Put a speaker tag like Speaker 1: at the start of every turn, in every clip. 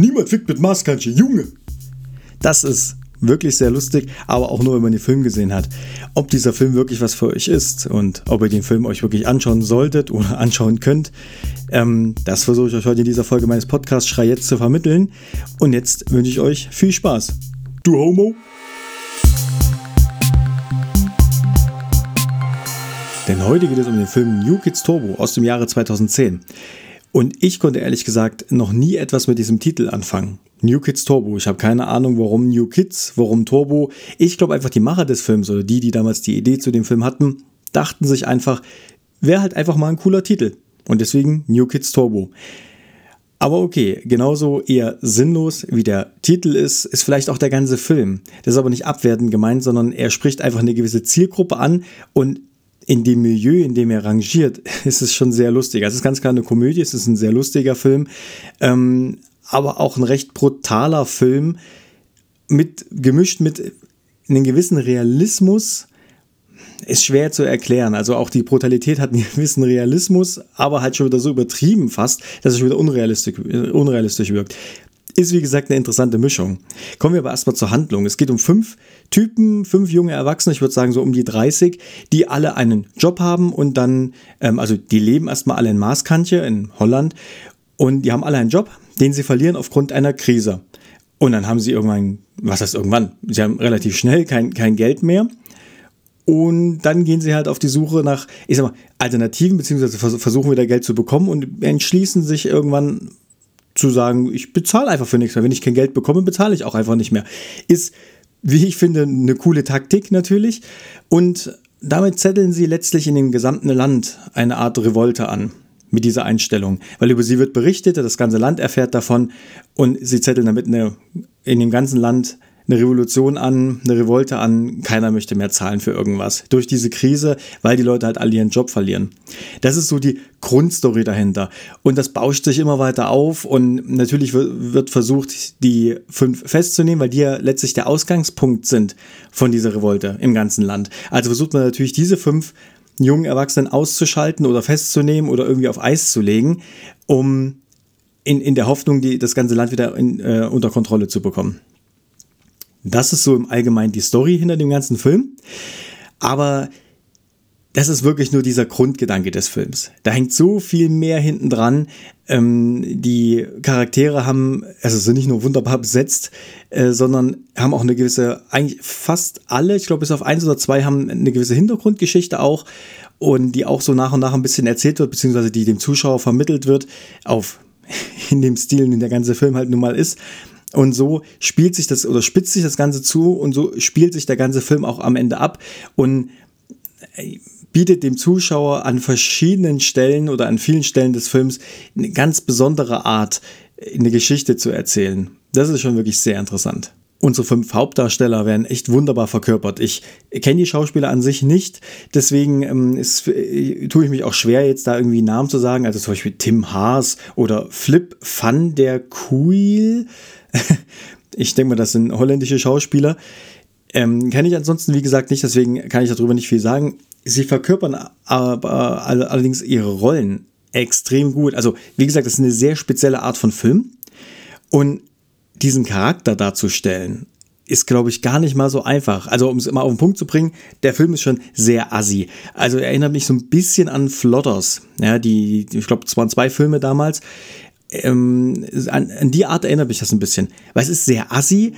Speaker 1: Niemand fickt mit Maßkantsche, Junge! Das ist wirklich sehr lustig, aber auch nur, wenn man den Film gesehen hat. Ob dieser Film wirklich was für euch ist und ob ihr den Film euch wirklich anschauen solltet oder anschauen könnt, ähm, das versuche ich euch heute in dieser Folge meines Podcasts Schrei jetzt zu vermitteln. Und jetzt wünsche ich euch viel Spaß. Du Homo! Denn heute geht es um den Film New Kids Turbo aus dem Jahre 2010. Und ich konnte ehrlich gesagt noch nie etwas mit diesem Titel anfangen. New Kids Turbo. Ich habe keine Ahnung, warum New Kids, warum Turbo. Ich glaube einfach, die Macher des Films oder die, die damals die Idee zu dem Film hatten, dachten sich einfach, wäre halt einfach mal ein cooler Titel. Und deswegen New Kids Turbo. Aber okay, genauso eher sinnlos wie der Titel ist, ist vielleicht auch der ganze Film. Das ist aber nicht abwertend gemeint, sondern er spricht einfach eine gewisse Zielgruppe an und in dem Milieu, in dem er rangiert, ist es schon sehr lustig. Also es ist ganz klar eine Komödie, es ist ein sehr lustiger Film, ähm, aber auch ein recht brutaler Film, mit, gemischt mit einem gewissen Realismus, ist schwer zu erklären. Also auch die Brutalität hat einen gewissen Realismus, aber halt schon wieder so übertrieben fast, dass es schon wieder unrealistisch, unrealistisch wirkt. Ist wie gesagt eine interessante Mischung. Kommen wir aber erstmal zur Handlung. Es geht um fünf Typen, fünf junge Erwachsene, ich würde sagen so um die 30, die alle einen Job haben und dann, ähm, also die leben erstmal alle in Maaskantje in Holland und die haben alle einen Job, den sie verlieren aufgrund einer Krise. Und dann haben sie irgendwann, was heißt irgendwann? Sie haben relativ schnell kein, kein Geld mehr. Und dann gehen sie halt auf die Suche nach, ich sag mal, Alternativen, beziehungsweise versuchen wieder Geld zu bekommen und entschließen sich irgendwann zu sagen, ich bezahle einfach für nichts mehr. Wenn ich kein Geld bekomme, bezahle ich auch einfach nicht mehr. Ist, wie ich finde, eine coole Taktik natürlich. Und damit zetteln sie letztlich in dem gesamten Land eine Art Revolte an mit dieser Einstellung. Weil über sie wird berichtet, das ganze Land erfährt davon und sie zetteln damit eine, in dem ganzen Land eine Revolution an, eine Revolte an, keiner möchte mehr zahlen für irgendwas. Durch diese Krise, weil die Leute halt alle ihren Job verlieren. Das ist so die Grundstory dahinter. Und das bauscht sich immer weiter auf und natürlich wird versucht, die fünf festzunehmen, weil die ja letztlich der Ausgangspunkt sind von dieser Revolte im ganzen Land. Also versucht man natürlich diese fünf jungen Erwachsenen auszuschalten oder festzunehmen oder irgendwie auf Eis zu legen, um in, in der Hoffnung, die, das ganze Land wieder in, äh, unter Kontrolle zu bekommen. Das ist so im Allgemeinen die Story hinter dem ganzen Film. Aber das ist wirklich nur dieser Grundgedanke des Films. Da hängt so viel mehr hinten dran. Ähm, die Charaktere haben, also sind nicht nur wunderbar besetzt, äh, sondern haben auch eine gewisse, eigentlich fast alle, ich glaube bis auf eins oder zwei, haben eine gewisse Hintergrundgeschichte auch und die auch so nach und nach ein bisschen erzählt wird, beziehungsweise die dem Zuschauer vermittelt wird, auf in dem Stil, in der ganze Film halt nun mal ist. Und so spielt sich das oder spitzt sich das Ganze zu und so spielt sich der ganze Film auch am Ende ab und äh, bietet dem Zuschauer an verschiedenen Stellen oder an vielen Stellen des Films eine ganz besondere Art, eine Geschichte zu erzählen. Das ist schon wirklich sehr interessant. Unsere fünf Hauptdarsteller werden echt wunderbar verkörpert. Ich kenne die Schauspieler an sich nicht, deswegen ähm, ist, äh, tue ich mich auch schwer, jetzt da irgendwie Namen zu sagen. Also zum Beispiel Tim Haas oder Flip van der Kuil. ich denke mal, das sind holländische Schauspieler. Ähm, kenne ich ansonsten, wie gesagt, nicht, deswegen kann ich darüber nicht viel sagen. Sie verkörpern aber allerdings ihre Rollen extrem gut. Also, wie gesagt, das ist eine sehr spezielle Art von Film. Und diesen Charakter darzustellen, ist, glaube ich, gar nicht mal so einfach. Also, um es immer auf den Punkt zu bringen, der Film ist schon sehr assi. Also, er erinnert mich so ein bisschen an Flotters. Ja, die, ich glaube, es waren zwei Filme damals ähm, an, an, die Art erinnert mich das ein bisschen. Weil es ist sehr assi,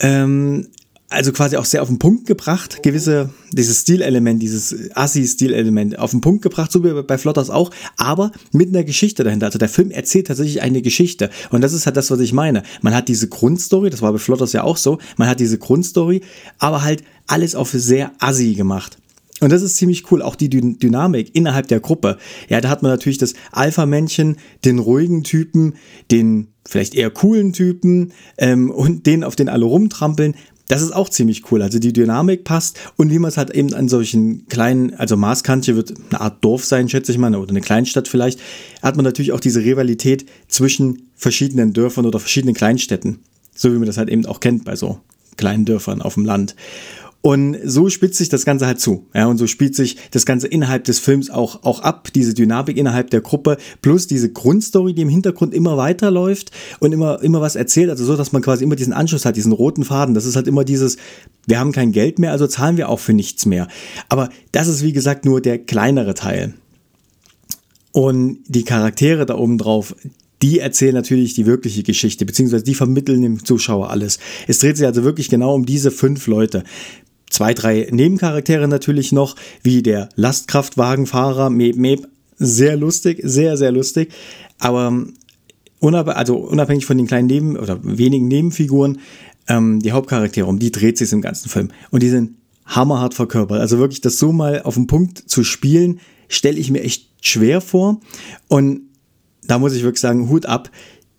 Speaker 1: ähm, also quasi auch sehr auf den Punkt gebracht, gewisse, dieses Stilelement, dieses Assi-Stilelement auf den Punkt gebracht, so wie bei Flotters auch, aber mit einer Geschichte dahinter. Also der Film erzählt tatsächlich eine Geschichte. Und das ist halt das, was ich meine. Man hat diese Grundstory, das war bei Flotters ja auch so, man hat diese Grundstory, aber halt alles auf sehr assi gemacht. Und das ist ziemlich cool, auch die Dynamik innerhalb der Gruppe. Ja, da hat man natürlich das Alpha-Männchen, den ruhigen Typen, den vielleicht eher coolen Typen ähm, und den, auf den alle rumtrampeln. Das ist auch ziemlich cool. Also die Dynamik passt und wie man es halt eben an solchen kleinen, also Maaskantje wird eine Art Dorf sein, schätze ich mal, oder eine Kleinstadt vielleicht, hat man natürlich auch diese Rivalität zwischen verschiedenen Dörfern oder verschiedenen Kleinstädten. So wie man das halt eben auch kennt bei so kleinen Dörfern auf dem Land. Und so spitzt sich das Ganze halt zu. Ja, und so spielt sich das Ganze innerhalb des Films auch, auch ab, diese Dynamik innerhalb der Gruppe, plus diese Grundstory, die im Hintergrund immer weiterläuft und immer, immer was erzählt. Also so, dass man quasi immer diesen Anschluss hat, diesen roten Faden. Das ist halt immer dieses, wir haben kein Geld mehr, also zahlen wir auch für nichts mehr. Aber das ist, wie gesagt, nur der kleinere Teil. Und die Charaktere da oben drauf, die erzählen natürlich die wirkliche Geschichte, beziehungsweise die vermitteln dem Zuschauer alles. Es dreht sich also wirklich genau um diese fünf Leute zwei, drei Nebencharaktere natürlich noch, wie der Lastkraftwagenfahrer Meb Meb. Sehr lustig, sehr, sehr lustig. Aber ähm, unab also unabhängig von den kleinen Neben- oder wenigen Nebenfiguren, ähm, die Hauptcharaktere, um die dreht sich im ganzen Film. Und die sind hammerhart verkörpert. Also wirklich das so mal auf den Punkt zu spielen, stelle ich mir echt schwer vor. Und da muss ich wirklich sagen, Hut ab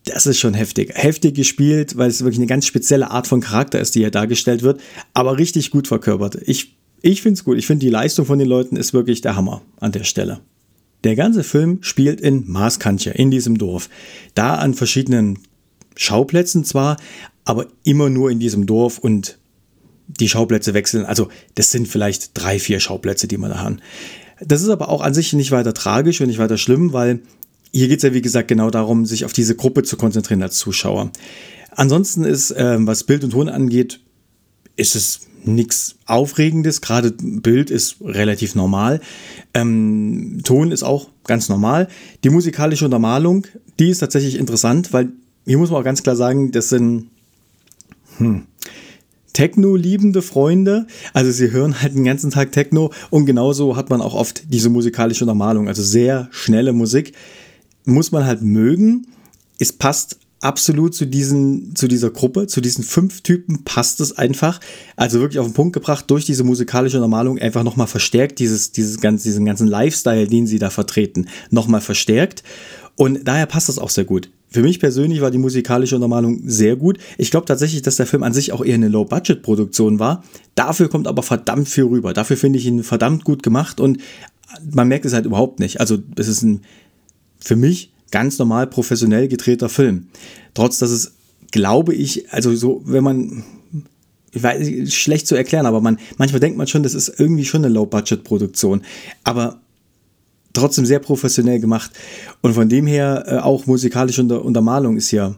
Speaker 1: das ist schon heftig. Heftig gespielt, weil es wirklich eine ganz spezielle Art von Charakter ist, die hier dargestellt wird, aber richtig gut verkörpert. Ich, ich finde es gut. Ich finde, die Leistung von den Leuten ist wirklich der Hammer an der Stelle. Der ganze Film spielt in Maaskantje, in diesem Dorf. Da an verschiedenen Schauplätzen zwar, aber immer nur in diesem Dorf und die Schauplätze wechseln. Also das sind vielleicht drei, vier Schauplätze, die man da haben. Das ist aber auch an sich nicht weiter tragisch und nicht weiter schlimm, weil hier geht es ja, wie gesagt, genau darum, sich auf diese Gruppe zu konzentrieren als Zuschauer. Ansonsten ist, ähm, was Bild und Ton angeht, ist es nichts Aufregendes. Gerade Bild ist relativ normal. Ähm, Ton ist auch ganz normal. Die musikalische Untermalung, die ist tatsächlich interessant, weil hier muss man auch ganz klar sagen, das sind hm, Techno-liebende Freunde. Also sie hören halt den ganzen Tag Techno und genauso hat man auch oft diese musikalische Untermalung, also sehr schnelle Musik muss man halt mögen. Es passt absolut zu diesen, zu dieser Gruppe, zu diesen fünf Typen passt es einfach. Also wirklich auf den Punkt gebracht durch diese musikalische Normalung einfach nochmal verstärkt, dieses, dieses ganz, diesen ganzen Lifestyle, den sie da vertreten, nochmal verstärkt. Und daher passt das auch sehr gut. Für mich persönlich war die musikalische Normalung sehr gut. Ich glaube tatsächlich, dass der Film an sich auch eher eine Low-Budget-Produktion war. Dafür kommt aber verdammt viel rüber. Dafür finde ich ihn verdammt gut gemacht und man merkt es halt überhaupt nicht. Also es ist ein für mich ganz normal professionell gedrehter Film. Trotz dass es, glaube ich, also so, wenn man, ich weiß, schlecht zu erklären, aber man, manchmal denkt man schon, das ist irgendwie schon eine Low-Budget-Produktion. Aber trotzdem sehr professionell gemacht. Und von dem her äh, auch musikalische Unter Untermalung ist ja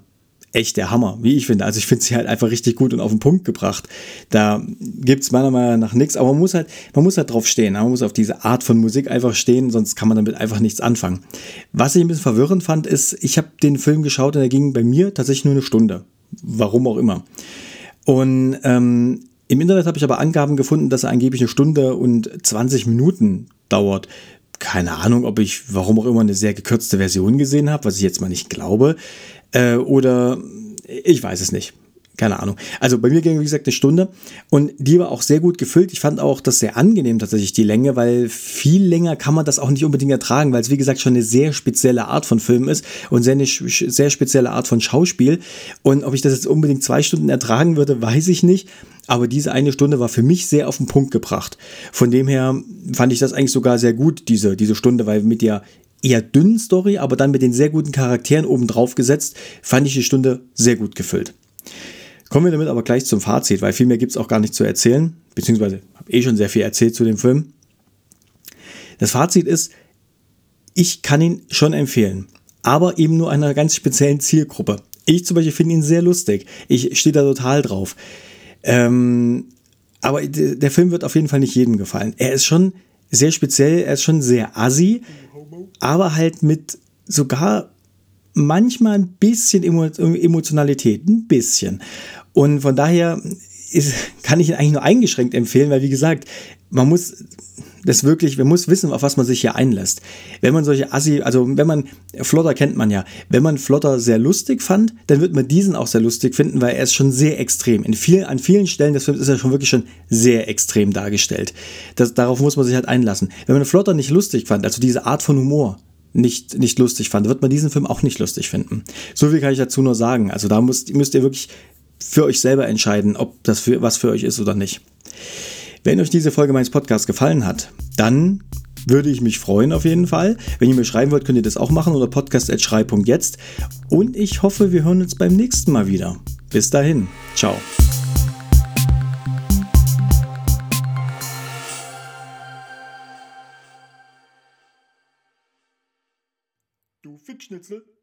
Speaker 1: echt der Hammer, wie ich finde. Also ich finde sie halt einfach richtig gut und auf den Punkt gebracht. Da gibt es meiner Meinung nach nichts, aber man muss halt, man muss halt drauf stehen. Man muss auf diese Art von Musik einfach stehen, sonst kann man damit einfach nichts anfangen. Was ich ein bisschen verwirrend fand, ist, ich habe den Film geschaut und er ging bei mir tatsächlich nur eine Stunde. Warum auch immer. Und ähm, im Internet habe ich aber Angaben gefunden, dass er angeblich eine Stunde und 20 Minuten dauert keine Ahnung, ob ich, warum auch immer, eine sehr gekürzte Version gesehen habe, was ich jetzt mal nicht glaube. Äh, oder ich weiß es nicht. Keine Ahnung. Also bei mir ging, wie gesagt, eine Stunde und die war auch sehr gut gefüllt. Ich fand auch das sehr angenehm tatsächlich, die Länge, weil viel länger kann man das auch nicht unbedingt ertragen, weil es, wie gesagt, schon eine sehr spezielle Art von Film ist und sehr eine sehr spezielle Art von Schauspiel. Und ob ich das jetzt unbedingt zwei Stunden ertragen würde, weiß ich nicht. Aber diese eine Stunde war für mich sehr auf den Punkt gebracht. Von dem her fand ich das eigentlich sogar sehr gut, diese, diese Stunde, weil mit der eher dünnen Story, aber dann mit den sehr guten Charakteren oben drauf gesetzt, fand ich die Stunde sehr gut gefüllt. Kommen wir damit aber gleich zum Fazit, weil viel mehr gibt es auch gar nicht zu erzählen, beziehungsweise habe eh schon sehr viel erzählt zu dem Film. Das Fazit ist, ich kann ihn schon empfehlen, aber eben nur einer ganz speziellen Zielgruppe. Ich zum Beispiel finde ihn sehr lustig. Ich stehe da total drauf. Ähm, aber der Film wird auf jeden Fall nicht jedem gefallen. Er ist schon sehr speziell, er ist schon sehr assi, aber halt mit sogar manchmal ein bisschen Emotionalität, ein bisschen. Und von daher ist, kann ich ihn eigentlich nur eingeschränkt empfehlen, weil wie gesagt, man muss das wirklich, man muss wissen, auf was man sich hier einlässt. Wenn man solche Assi, also wenn man, Flotter kennt man ja, wenn man Flotter sehr lustig fand, dann wird man diesen auch sehr lustig finden, weil er ist schon sehr extrem. In viel, an vielen Stellen des Films ist er schon wirklich schon sehr extrem dargestellt. Das, darauf muss man sich halt einlassen. Wenn man Flotter nicht lustig fand, also diese Art von Humor, nicht, nicht lustig fand, wird man diesen Film auch nicht lustig finden. So viel kann ich dazu nur sagen. Also da müsst, müsst ihr wirklich für euch selber entscheiden, ob das für, was für euch ist oder nicht. Wenn euch diese Folge meines Podcasts gefallen hat, dann würde ich mich freuen auf jeden Fall. Wenn ihr mir schreiben wollt, könnt ihr das auch machen oder podcast.schrei.jetzt. Und ich hoffe, wir hören uns beim nächsten Mal wieder. Bis dahin. Ciao. Du Fickschnitzel.